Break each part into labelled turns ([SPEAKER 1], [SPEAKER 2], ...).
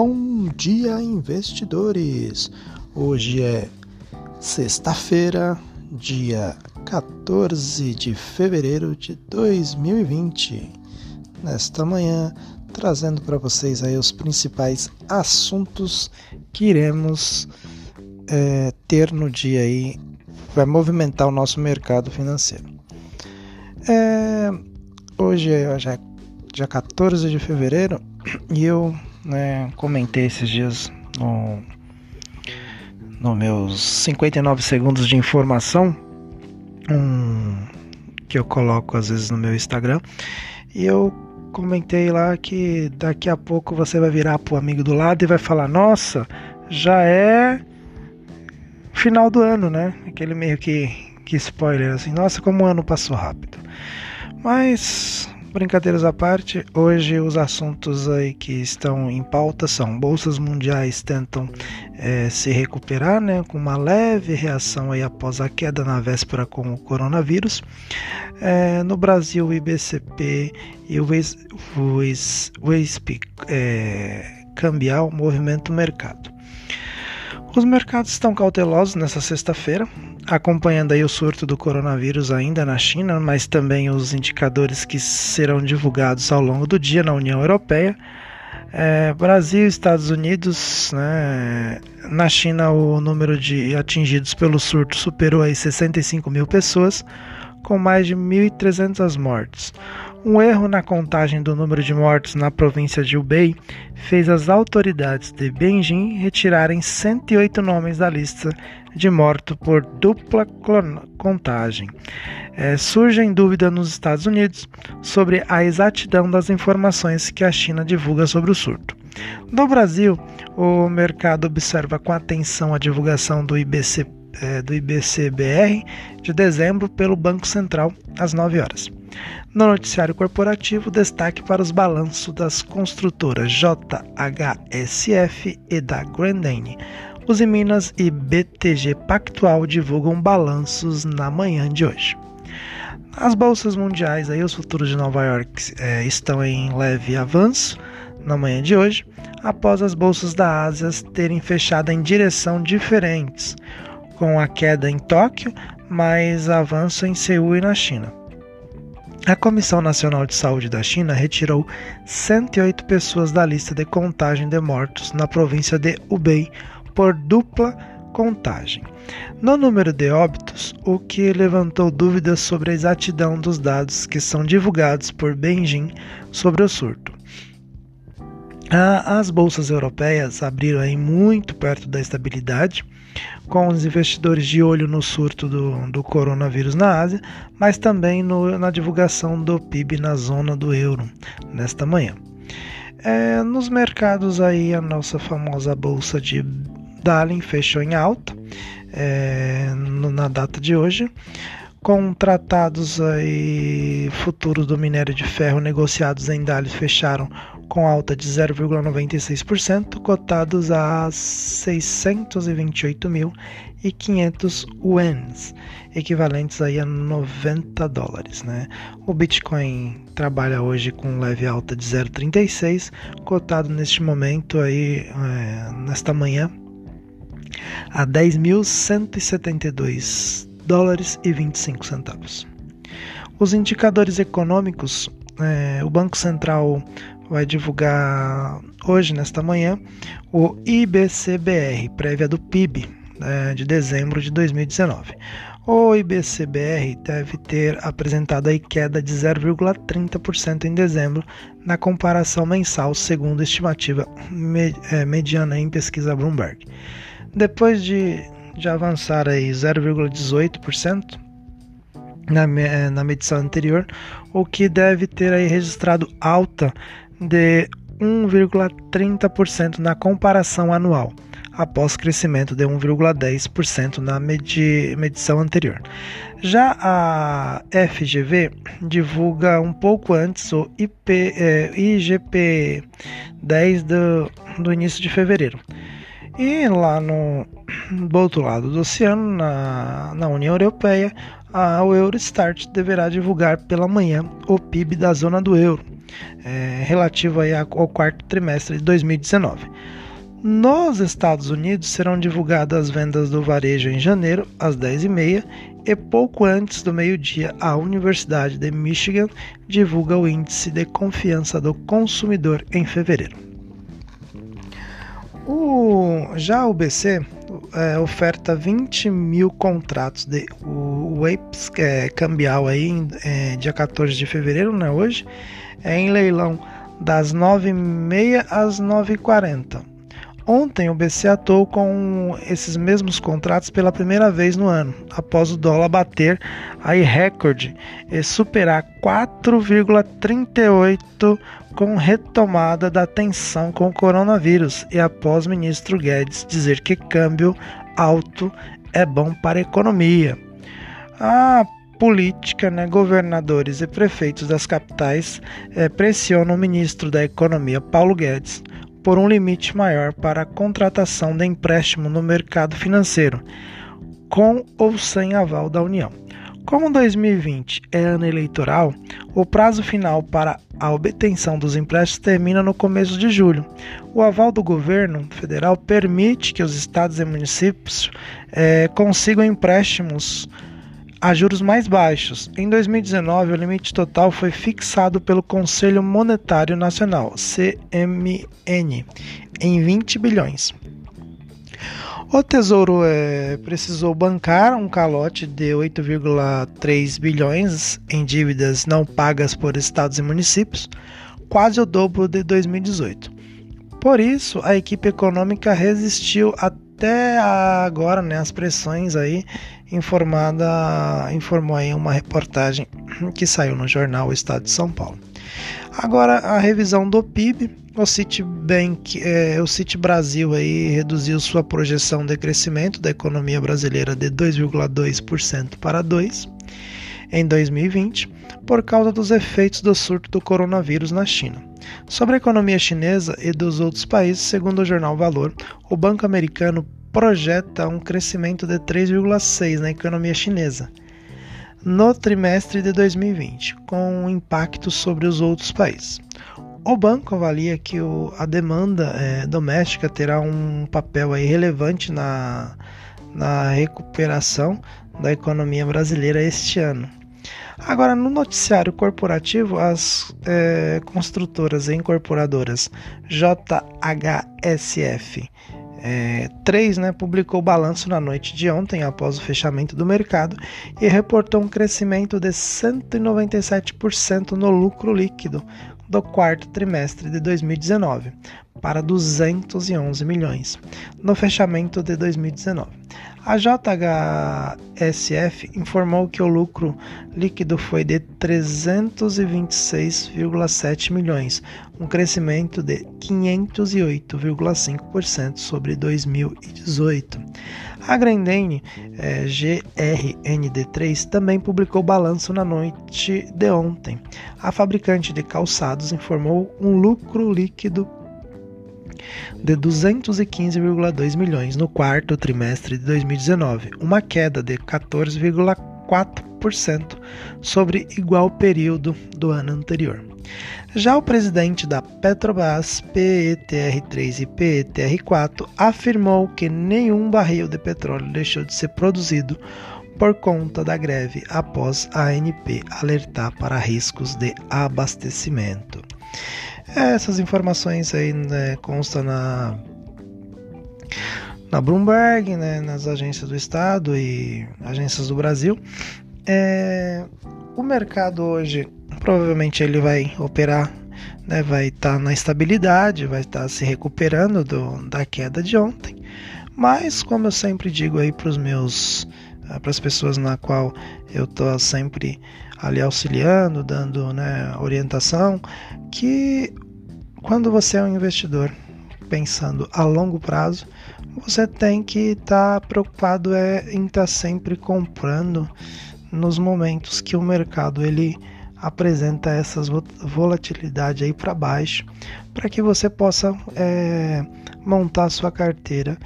[SPEAKER 1] Bom dia, investidores! Hoje é sexta-feira, dia 14 de fevereiro de 2020. Nesta manhã, trazendo para vocês aí os principais assuntos que iremos é, ter no dia aí, vai movimentar o nosso mercado financeiro. É, hoje é, já dia 14 de fevereiro e eu né, comentei esses dias no, no meus 59 segundos de informação um, que eu coloco às vezes no meu Instagram. E eu comentei lá que daqui a pouco você vai virar pro amigo do lado e vai falar nossa já é final do ano né? Aquele meio que que spoiler assim nossa como o ano passou rápido mas Brincadeiras à parte, hoje os assuntos aí que estão em pauta são bolsas mundiais tentam é, se recuperar, né, com uma leve reação aí após a queda na véspera com o coronavírus. É, no Brasil, o IBCP e o WISP é, cambial movimento mercado. Os mercados estão cautelosos nessa sexta-feira, acompanhando aí o surto do coronavírus ainda na China, mas também os indicadores que serão divulgados ao longo do dia na União Europeia. É, Brasil, Estados Unidos, né? na China o número de atingidos pelo surto superou aí 65 mil pessoas, com mais de 1.300 mortes. Um erro na contagem do número de mortos na província de Hubei fez as autoridades de Beijing retirarem 108 nomes da lista de mortos por dupla contagem. É, surge dúvida nos Estados Unidos sobre a exatidão das informações que a China divulga sobre o surto. No Brasil, o mercado observa com atenção a divulgação do IBC, é, do IBCBR de dezembro pelo Banco Central às 9 horas. No noticiário corporativo, destaque para os balanços das construtoras JHSF e da Grandene. Os Minas e BTG Pactual divulgam balanços na manhã de hoje. As bolsas mundiais, aí, os futuros de Nova York é, estão em leve avanço na manhã de hoje, após as bolsas da Ásia terem fechado em direção diferentes, com a queda em Tóquio, mas avanço em Seul e na China. A Comissão Nacional de Saúde da China retirou 108 pessoas da lista de contagem de mortos na província de Hubei por dupla contagem. No número de óbitos, o que levantou dúvidas sobre a exatidão dos dados que são divulgados por Beijing sobre o surto. As bolsas europeias abriram aí muito perto da estabilidade, com os investidores de olho no surto do, do coronavírus na Ásia, mas também no, na divulgação do PIB na zona do euro nesta manhã. É, nos mercados aí a nossa famosa bolsa de Dalian fechou em alta é, no, na data de hoje, com tratados aí futuros do minério de ferro negociados em Dalian fecharam com alta de 0,96%, cotados a 628.500 yuans, equivalentes aí a 90 dólares. Né? O Bitcoin trabalha hoje com leve alta de 0,36, cotado neste momento aí, é, nesta manhã, a 10.172 dólares e 25 centavos. Os indicadores econômicos, é, o Banco Central vai divulgar hoje, nesta manhã, o IBCBR, prévia do PIB né, de dezembro de 2019. O IBCBR deve ter apresentado a queda de 0,30% em dezembro na comparação mensal, segundo estimativa é, mediana em pesquisa Bloomberg. Depois de, de avançar 0,18%, na, na medição anterior, o que deve ter aí registrado alta de 1,30% na comparação anual, após crescimento de 1,10% na medi medição anterior. Já a FGV divulga um pouco antes o IP, eh, IGP 10 do, do início de fevereiro. E lá no do outro lado do oceano, na, na União Europeia, a, Eurostat deverá divulgar pela manhã o PIB da zona do euro é, relativo aí ao quarto trimestre de 2019. Nos Estados Unidos serão divulgadas as vendas do varejo em janeiro, às 10h30, e pouco antes do meio-dia, a Universidade de Michigan divulga o Índice de Confiança do Consumidor em fevereiro. O, já o BC é, oferta 20 mil contratos de o, o EIPS, é, cambial aí, é, dia 14 de fevereiro, né, hoje, é em leilão das 9h30 às 9h40 Ontem o BC atuou com esses mesmos contratos pela primeira vez no ano, após o dólar bater aí recorde e superar 4,38 com retomada da tensão com o coronavírus e após o ministro Guedes dizer que câmbio alto é bom para a economia. A política, né, governadores e prefeitos das capitais eh, pressionam o ministro da Economia Paulo Guedes por um limite maior para a contratação de empréstimo no mercado financeiro, com ou sem aval da União. Como 2020 é ano eleitoral, o prazo final para a obtenção dos empréstimos termina no começo de julho. O aval do governo federal permite que os estados e municípios é, consigam empréstimos a juros mais baixos. Em 2019, o limite total foi fixado pelo Conselho Monetário Nacional, CMN, em 20 bilhões. O Tesouro é, precisou bancar um calote de 8,3 bilhões em dívidas não pagas por estados e municípios, quase o dobro de 2018. Por isso, a equipe econômica resistiu até agora né, as pressões aí informada informou aí uma reportagem que saiu no jornal o Estado de São Paulo. Agora a revisão do PIB, o Citibank, é, o Citi Brasil aí reduziu sua projeção de crescimento da economia brasileira de 2,2% para 2 em 2020 por causa dos efeitos do surto do coronavírus na China. Sobre a economia chinesa e dos outros países, segundo o jornal Valor, o Banco Americano projeta um crescimento de 3,6% na economia chinesa no trimestre de 2020, com um impacto sobre os outros países. O banco avalia que o, a demanda é, doméstica terá um papel aí relevante na, na recuperação da economia brasileira este ano. Agora, no noticiário corporativo, as é, construtoras e incorporadoras JHSF é, 3 né, publicou o balanço na noite de ontem, após o fechamento do mercado, e reportou um crescimento de 197% no lucro líquido do quarto trimestre de 2019, para 211 milhões, no fechamento de 2019. A JHSF informou que o lucro líquido foi de 326,7 milhões, um crescimento de 508,5% sobre 2018. A Grendene é, GRND3 também publicou balanço na noite de ontem. A fabricante de calçados informou um lucro líquido de 215,2 milhões no quarto trimestre de 2019, uma queda de 14,4% sobre igual período do ano anterior. Já o presidente da Petrobras, PETR3 e PETR4, afirmou que nenhum barril de petróleo deixou de ser produzido por conta da greve após a ANP alertar para riscos de abastecimento. Essas informações aí né, constam na na Bloomberg, né, nas agências do Estado e agências do Brasil. É, o mercado hoje provavelmente ele vai operar, né, vai estar tá na estabilidade, vai estar tá se recuperando do, da queda de ontem. Mas como eu sempre digo aí para os meus para as pessoas na qual eu estou sempre ali auxiliando, dando né, orientação, que quando você é um investidor pensando a longo prazo, você tem que estar tá preocupado é, em estar tá sempre comprando nos momentos que o mercado ele apresenta essas volatilidade aí para baixo, para que você possa é, montar sua carteira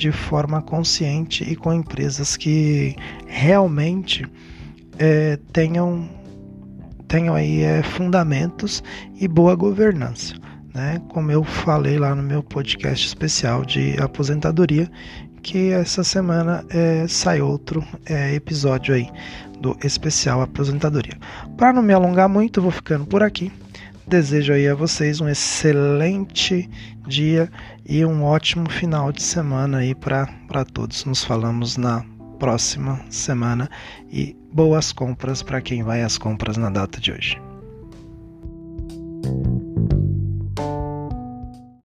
[SPEAKER 1] de forma consciente e com empresas que realmente é, tenham tenham aí é, fundamentos e boa governança. Né? Como eu falei lá no meu podcast especial de aposentadoria, que essa semana é, sai outro é, episódio aí do especial aposentadoria. Para não me alongar muito, vou ficando por aqui. Desejo aí a vocês um excelente dia e um ótimo final de semana aí para todos. Nos falamos na próxima semana e boas compras para quem vai às compras na data de hoje.